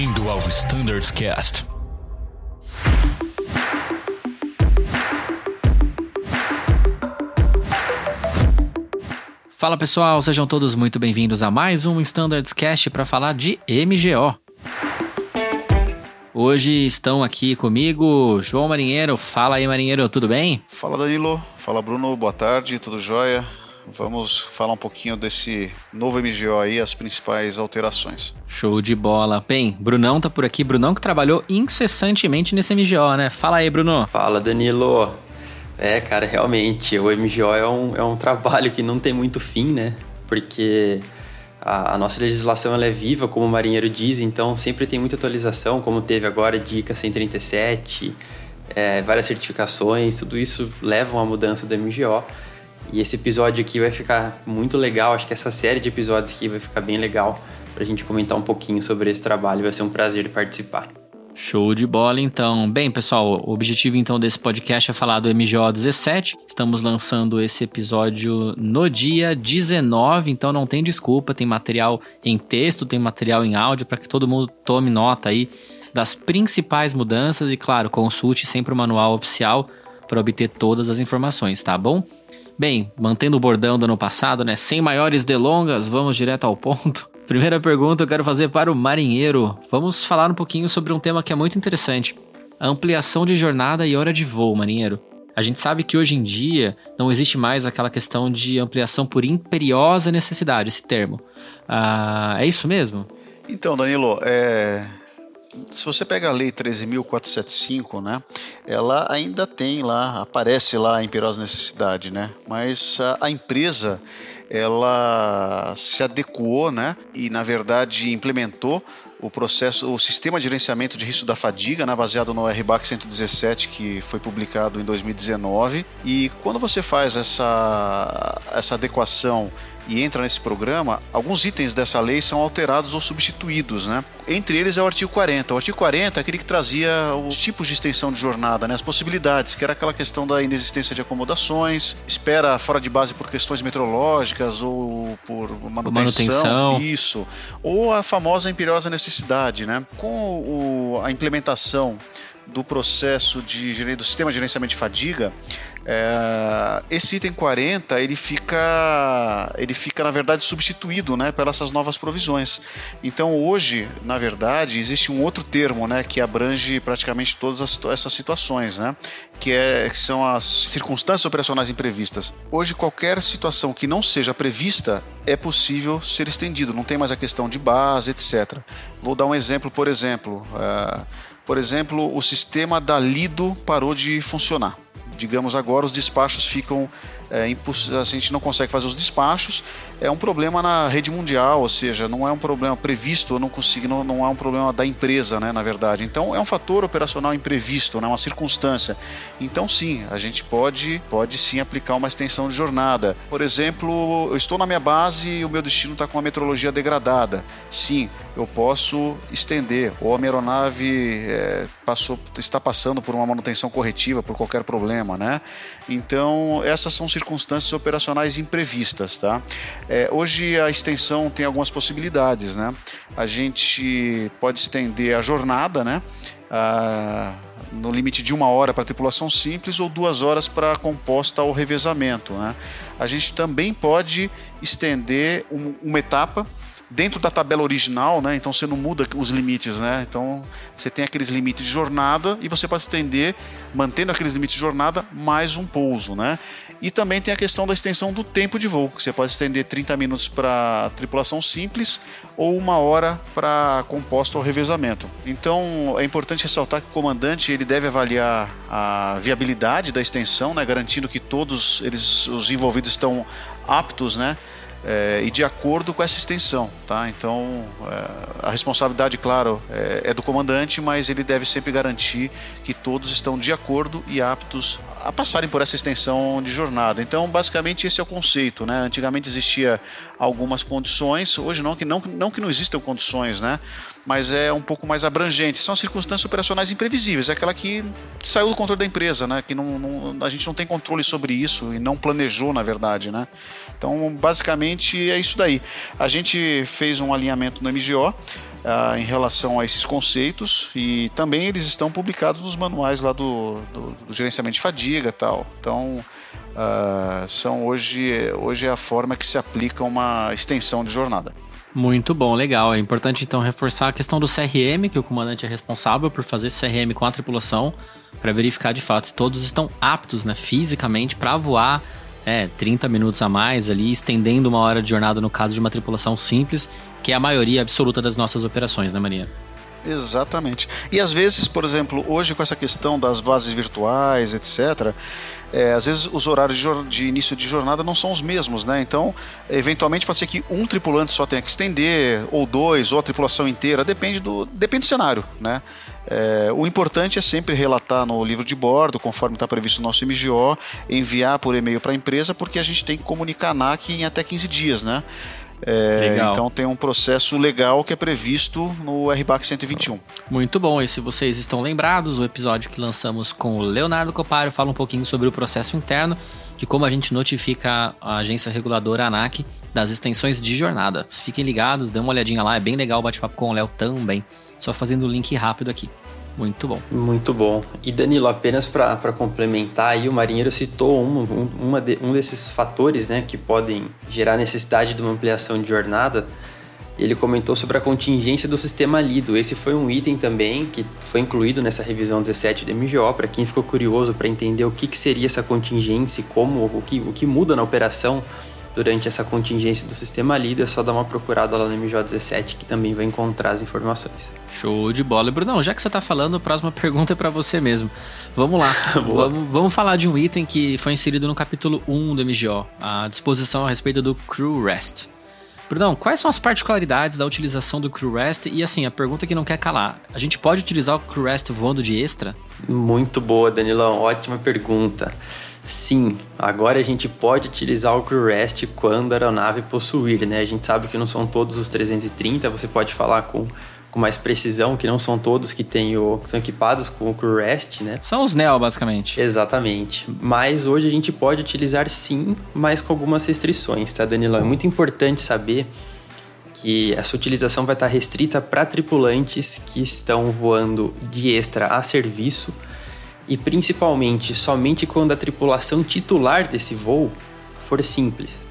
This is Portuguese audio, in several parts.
Bem-vindo ao Standards Cast. Fala pessoal, sejam todos muito bem-vindos a mais um Standards Cast para falar de MGO. Hoje estão aqui comigo João Marinheiro. Fala aí, Marinheiro, tudo bem? Fala Danilo, fala Bruno, boa tarde, tudo jóia? Vamos falar um pouquinho desse novo MGO aí, as principais alterações. Show de bola. Bem, Brunão tá por aqui. Brunão que trabalhou incessantemente nesse MGO, né? Fala aí, Bruno. Fala, Danilo. É, cara, realmente, o MGO é um, é um trabalho que não tem muito fim, né? Porque a, a nossa legislação ela é viva, como o marinheiro diz, então sempre tem muita atualização, como teve agora a Dica 137, é, várias certificações, tudo isso leva a uma mudança do MGO. E esse episódio aqui vai ficar muito legal. Acho que essa série de episódios aqui vai ficar bem legal para a gente comentar um pouquinho sobre esse trabalho. Vai ser um prazer participar. Show de bola, então. Bem, pessoal, o objetivo então desse podcast é falar do MGO 17. Estamos lançando esse episódio no dia 19, então não tem desculpa. Tem material em texto, tem material em áudio para que todo mundo tome nota aí das principais mudanças e, claro, consulte sempre o manual oficial para obter todas as informações, tá bom? Bem, mantendo o bordão do ano passado, né? Sem maiores delongas, vamos direto ao ponto. Primeira pergunta eu quero fazer para o marinheiro. Vamos falar um pouquinho sobre um tema que é muito interessante: a ampliação de jornada e hora de voo, marinheiro. A gente sabe que hoje em dia não existe mais aquela questão de ampliação por imperiosa necessidade, esse termo. Ah, é isso mesmo? Então, Danilo, é, se você pega a lei 13.475, né, ela ainda tem lá, aparece lá a imperiosa necessidade, né, mas a, a empresa ela se adequou, né, e na verdade implementou o processo, o sistema de gerenciamento de risco da fadiga, né, baseado no RBAC 117 que foi publicado em 2019. E quando você faz essa essa adequação e entra nesse programa, alguns itens dessa lei são alterados ou substituídos, né? Entre eles é o artigo 40. O artigo 40 é aquele que trazia os tipos de extensão de jornada, né? As possibilidades, que era aquela questão da inexistência de acomodações, espera fora de base por questões meteorológicas ou por manutenção, manutenção. isso, ou a famosa imperiosa necessidade, né? Com o, a implementação do processo de do sistema de gerenciamento de fadiga, é, esse item 40 ele fica ele fica na verdade substituído, né, pelas essas novas provisões. Então hoje, na verdade, existe um outro termo, né, que abrange praticamente todas as, essas situações, né, que, é, que são as circunstâncias operacionais imprevistas. Hoje qualquer situação que não seja prevista é possível ser estendido. Não tem mais a questão de base, etc. Vou dar um exemplo, por exemplo. É, por exemplo, o sistema da Lido parou de funcionar. Digamos agora os despachos ficam é, a gente não consegue fazer os despachos. É um problema na rede mundial ou seja não é um problema previsto eu não consigo não, não é um problema da empresa né na verdade. Então é um fator operacional imprevisto né uma circunstância. Então sim a gente pode pode sim aplicar uma extensão de jornada. Por exemplo eu estou na minha base e o meu destino está com uma metrologia degradada. Sim eu posso estender ou a minha aeronave é, passou está passando por uma manutenção corretiva por qualquer problema né? Então essas são circunstâncias operacionais imprevistas, tá? É, hoje a extensão tem algumas possibilidades, né? A gente pode estender a jornada, né? No limite de uma hora para tripulação simples ou duas horas para composta ou revezamento. Né? A gente também pode estender um, uma etapa dentro da tabela original, né? Então você não muda os limites, né? Então você tem aqueles limites de jornada e você pode estender, mantendo aqueles limites de jornada, mais um pouso, né? E também tem a questão da extensão do tempo de voo, que você pode estender 30 minutos para tripulação simples ou uma hora para composto ou revezamento. Então é importante ressaltar que o comandante ele deve avaliar a viabilidade da extensão, né? Garantindo que todos eles, os envolvidos estão aptos, né? É, e de acordo com essa extensão. Tá? Então, é, a responsabilidade, claro, é, é, do comandante, mas ele deve sempre garantir que todos estão de acordo e aptos a passarem por essa extensão de jornada. Então, basicamente, esse é o conceito. Né? Antigamente existia algumas condições, hoje não que não, não que não existam condições, né? mas é um pouco mais abrangente. São circunstâncias operacionais imprevisíveis, é aquela que saiu do controle da empresa, né? que não, não, a gente não tem controle sobre isso e não planejou, na verdade. Né? Então, basicamente, basicamente é isso daí. A gente fez um alinhamento no MGO ah, em relação a esses conceitos e também eles estão publicados nos manuais lá do, do, do gerenciamento de fadiga tal. Então ah, são hoje, hoje é a forma que se aplica uma extensão de jornada. Muito bom, legal. É importante então reforçar a questão do CRM, que o comandante é responsável por fazer CRM com a tripulação, para verificar de fato se todos estão aptos né, fisicamente para voar é, 30 minutos a mais ali, estendendo uma hora de jornada no caso de uma tripulação simples, que é a maioria absoluta das nossas operações, né, Maria? Exatamente. E às vezes, por exemplo, hoje com essa questão das bases virtuais, etc., é, às vezes os horários de, de, início de jornada não são os mesmos, né? Então, eventualmente pode ser que um tripulante só tenha que estender, ou dois, ou a tripulação inteira, depende do, depende do cenário, né? É, o importante é sempre relatar no livro de bordo, conforme está previsto no nosso MGO, enviar por e-mail para a empresa, porque a gente tem que comunicar a ANAC em até 15 dias, né? É, então tem um processo legal que é previsto no RBAC 121. Muito bom, e se vocês estão lembrados, o episódio que lançamos com o Leonardo Copário fala um pouquinho sobre o processo interno, de como a gente notifica a agência reguladora ANAC das extensões de jornada. Fiquem ligados, dê uma olhadinha lá, é bem legal o bate-papo com o Léo também. Só fazendo o link rápido aqui. Muito bom. Muito bom. E Danilo, apenas para complementar, aí, o marinheiro citou um, um, uma de, um desses fatores né, que podem gerar necessidade de uma ampliação de jornada. Ele comentou sobre a contingência do sistema Lido. Esse foi um item também que foi incluído nessa revisão 17 do MGO. Para quem ficou curioso para entender o que, que seria essa contingência, como o que, o que muda na operação durante essa contingência do sistema líder, é só dar uma procurada lá no MJ17 que também vai encontrar as informações. Show de bola. Brunão, já que você está falando, a próxima pergunta é para você mesmo. Vamos lá. vamos, vamos falar de um item que foi inserido no capítulo 1 do MGO, a disposição a respeito do Crew Rest. Brunão, quais são as particularidades da utilização do Crew Rest? E assim, a pergunta que não quer calar: a gente pode utilizar o Crew Rest voando de extra? Muito boa, Danilão. Ótima pergunta. Sim, agora a gente pode utilizar o crew rest quando a aeronave possuir, né? A gente sabe que não são todos os 330, você pode falar com, com mais precisão, que não são todos que, tem o, que são equipados com o crew rest, né? São os NEO, basicamente. Exatamente. Mas hoje a gente pode utilizar sim, mas com algumas restrições, tá, Danilão? É muito importante saber que essa utilização vai estar restrita para tripulantes que estão voando de extra a serviço, e principalmente somente quando a tripulação titular desse voo for simples.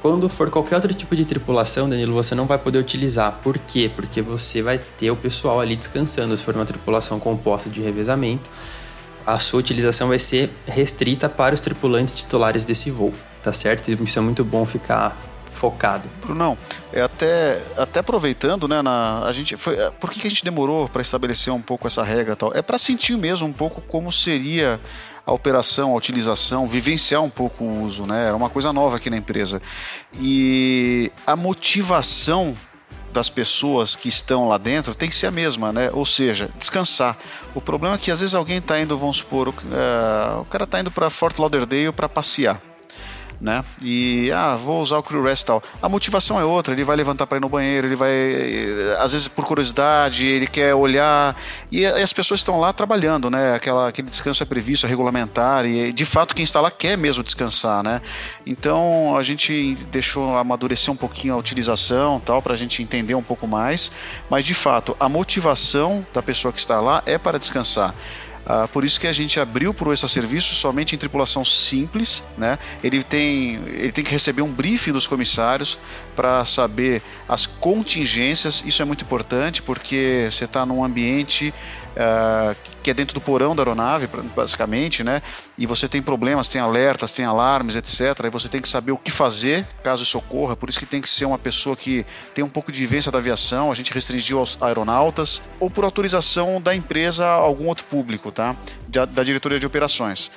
Quando for qualquer outro tipo de tripulação, Danilo, você não vai poder utilizar. Por quê? Porque você vai ter o pessoal ali descansando. Se for uma tripulação composta de revezamento, a sua utilização vai ser restrita para os tripulantes titulares desse voo, tá certo? Isso é muito bom ficar focado. Brunão, é até, até aproveitando, né, na, a gente foi, é, por que, que a gente demorou para estabelecer um pouco essa regra tal? É para sentir mesmo um pouco como seria a operação, a utilização, vivenciar um pouco o uso, né? Era uma coisa nova aqui na empresa. E a motivação das pessoas que estão lá dentro tem que ser a mesma, né? Ou seja, descansar. O problema é que às vezes alguém está indo, vamos supor, uh, o cara está indo para Fort Lauderdale para passear né? E ah, vou usar o crew rest tal. A motivação é outra, ele vai levantar para ir no banheiro, ele vai às vezes por curiosidade, ele quer olhar e, as pessoas estão lá trabalhando, né? Aquela, aquele descanso é previsto, é regulamentar e de fato quem está lá quer mesmo descansar, né? Então a gente deixou amadurecer um pouquinho a utilização, tal, para a gente entender um pouco mais, mas de fato a motivação da pessoa que está lá é para descansar. Ah, por isso que a gente abriu para esse serviço somente em tripulação simples. Né? Ele, tem, ele tem que receber um briefing dos comissários para saber as contingências. Isso é muito importante porque você está num ambiente uh, que é dentro do porão da aeronave, basicamente, né? E você tem problemas, tem alertas, tem alarmes, etc. E você tem que saber o que fazer caso isso ocorra. Por isso que tem que ser uma pessoa que tem um pouco de vivência da aviação. A gente restringiu aos aeronautas ou por autorização da empresa a algum outro público, tá? Da, da diretoria de operações.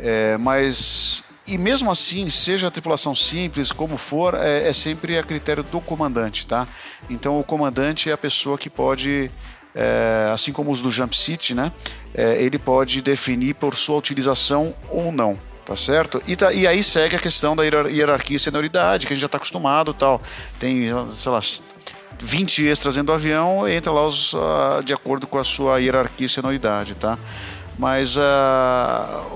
É, mas e mesmo assim, seja a tripulação simples, como for, é, é, sempre a critério do comandante, tá? Então o comandante é a pessoa que pode é, assim como os do Jump City, né, é, ele pode definir por sua utilização ou não. Tá certo? E, tá, e aí segue a questão da hierarquia e senioridade, que a gente já está acostumado tal. Tem, sei lá, 20 extras dentro do avião, entra lá os, uh, de acordo com a sua hierarquia e senioridade, tá? Mas uh,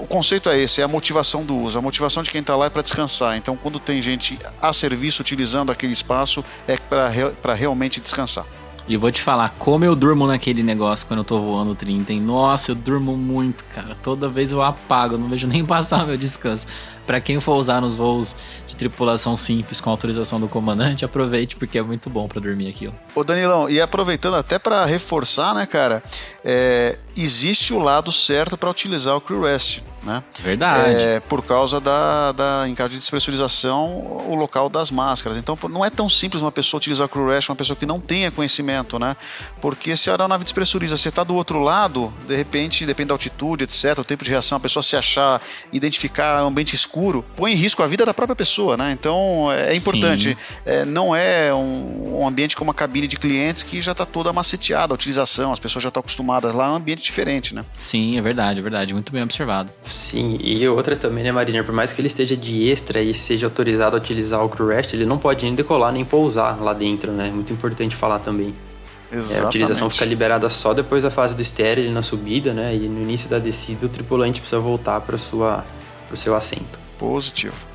o conceito é esse, é a motivação do uso. A motivação de quem está lá é para descansar. Então, quando tem gente a serviço utilizando aquele espaço, é para realmente descansar. E vou te falar, como eu durmo naquele negócio quando eu tô voando 30, hein? Nossa, eu durmo muito, cara. Toda vez eu apago, não vejo nem passar meu descanso. Para quem for usar nos voos de tripulação simples com autorização do comandante, aproveite porque é muito bom para dormir aquilo. Ô Danilão, e aproveitando até para reforçar, né, cara, é, existe o lado certo para utilizar o Crew Rest, né? Verdade. É, por causa da, da, em caso de despressurização, o local das máscaras. Então, não é tão simples uma pessoa utilizar o Crew Rest, uma pessoa que não tenha conhecimento, né? Porque se a aeronave despressuriza, você está do outro lado, de repente, depende da altitude, etc., o tempo de reação, a pessoa se achar, identificar um ambiente escuro, põe em risco a vida da própria pessoa, né? Então, é, é importante. É, não é um, um ambiente como uma cabine de clientes que já está toda maceteada a utilização, as pessoas já estão acostumadas lá, é um ambiente diferente, né? Sim, é verdade, é verdade. Muito bem observado. Sim, e outra também, né, Mariner? Por mais que ele esteja de extra e seja autorizado a utilizar o crew rest, ele não pode nem decolar nem pousar lá dentro, né? Muito importante falar também. Exatamente. É, a utilização fica liberada só depois da fase do estéreo na subida, né? E no início da descida o tripulante precisa voltar para o seu assento. Positivo.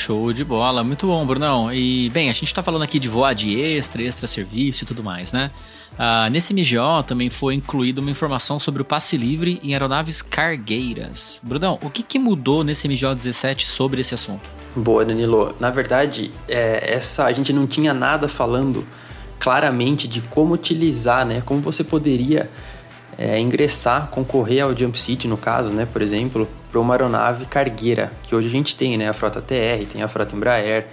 Show de bola, muito bom, Brunão. E, bem, a gente tá falando aqui de voar de extra, extra serviço e tudo mais, né? Ah, nesse MGO também foi incluída uma informação sobre o passe livre em aeronaves cargueiras. Brunão, o que, que mudou nesse MGO 17 sobre esse assunto? Boa, Danilo. Na verdade, é, essa a gente não tinha nada falando claramente de como utilizar, né? Como você poderia é, ingressar, concorrer ao Jump City, no caso, né, por exemplo, para uma aeronave cargueira, que hoje a gente tem, né, a frota TR, tem a frota Embraer,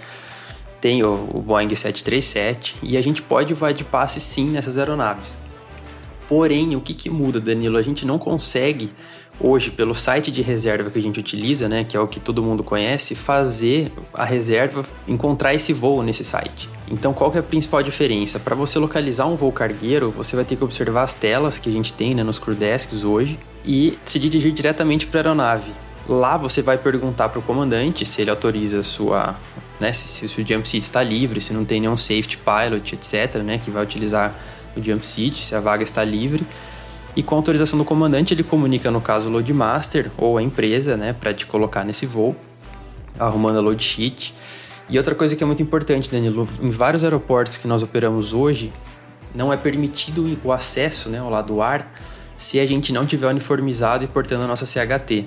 tem o, o Boeing 737, e a gente pode voar de passe sim nessas aeronaves. Porém, o que, que muda, Danilo? A gente não consegue hoje, pelo site de reserva que a gente utiliza, né, que é o que todo mundo conhece, fazer a reserva, encontrar esse voo nesse site. Então, qual que é a principal diferença? Para você localizar um voo cargueiro, você vai ter que observar as telas que a gente tem né, nos crew hoje e se dirigir diretamente para a aeronave. Lá você vai perguntar para o comandante se ele autoriza sua, né, se, se o jump seat está livre, se não tem nenhum safety pilot, etc, né, que vai utilizar o jump seat, se a vaga está livre. E com autorização do comandante, ele comunica, no caso, o loadmaster ou a empresa, né, para te colocar nesse voo, arrumando a load sheet. E outra coisa que é muito importante, Danilo, em vários aeroportos que nós operamos hoje, não é permitido o acesso né, ao lado do ar se a gente não tiver uniformizado e portando a nossa CHT.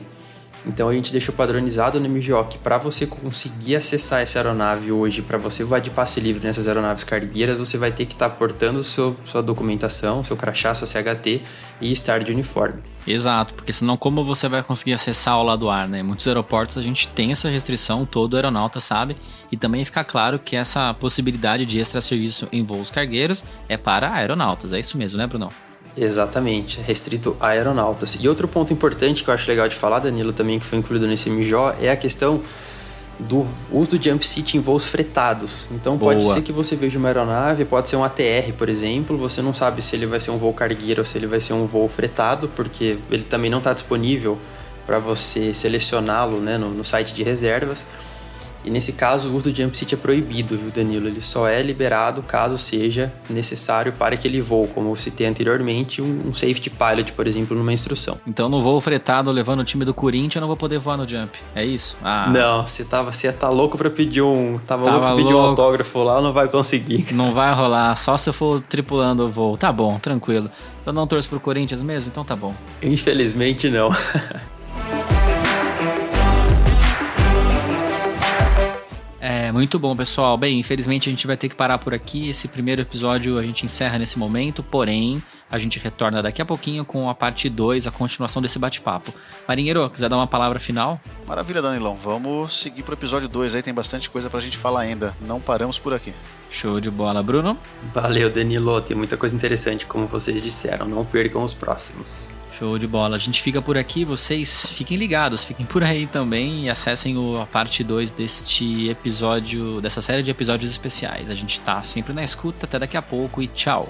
Então a gente deixou padronizado no MGO que para você conseguir acessar essa aeronave hoje, para você voar de passe livre nessas aeronaves cargueiras, você vai ter que estar tá portando seu, sua documentação, seu crachá, sua CHT e estar de uniforme. Exato, porque senão como você vai conseguir acessar o lado do ar, né? Muitos aeroportos a gente tem essa restrição, todo aeronauta sabe, e também fica claro que essa possibilidade de extra serviço em voos cargueiros é para aeronautas, é isso mesmo, né, Bruno? Exatamente, restrito a aeronautas. E outro ponto importante que eu acho legal de falar, Danilo, também que foi incluído nesse MJO, é a questão do uso do jump seat em voos fretados. Então Boa. pode ser que você veja uma aeronave, pode ser um ATR, por exemplo, você não sabe se ele vai ser um voo cargueiro ou se ele vai ser um voo fretado, porque ele também não está disponível para você selecioná-lo né, no, no site de reservas. E nesse caso, o uso do jump seat é proibido, viu, Danilo? Ele só é liberado caso seja necessário para aquele voo, como eu citei anteriormente, um safety pilot, por exemplo, numa instrução. Então, no voo fretado levando o time do Corinthians, eu não vou poder voar no jump. É isso? Ah. Não, você tava, você tá louco para pedir um, tava, tava louco pra pedir louco. um autógrafo lá, não vai conseguir. Não vai rolar, só se eu for tripulando o voo. Tá bom, tranquilo. Eu não torço pro Corinthians mesmo, então tá bom. Infelizmente não. muito bom, pessoal. Bem, infelizmente a gente vai ter que parar por aqui. Esse primeiro episódio a gente encerra nesse momento, porém, a gente retorna daqui a pouquinho com a parte 2, a continuação desse bate-papo. Marinheiro, quiser dar uma palavra final? Maravilha, Danilão. Vamos seguir pro episódio 2 aí, tem bastante coisa pra gente falar ainda. Não paramos por aqui. Show de bola, Bruno. Valeu, Danilo. Tem muita coisa interessante, como vocês disseram. Não percam os próximos. Show de bola. A gente fica por aqui, vocês fiquem ligados, fiquem por aí também e acessem o, a parte 2 deste episódio, dessa série de episódios especiais. A gente tá sempre na escuta, até daqui a pouco e tchau.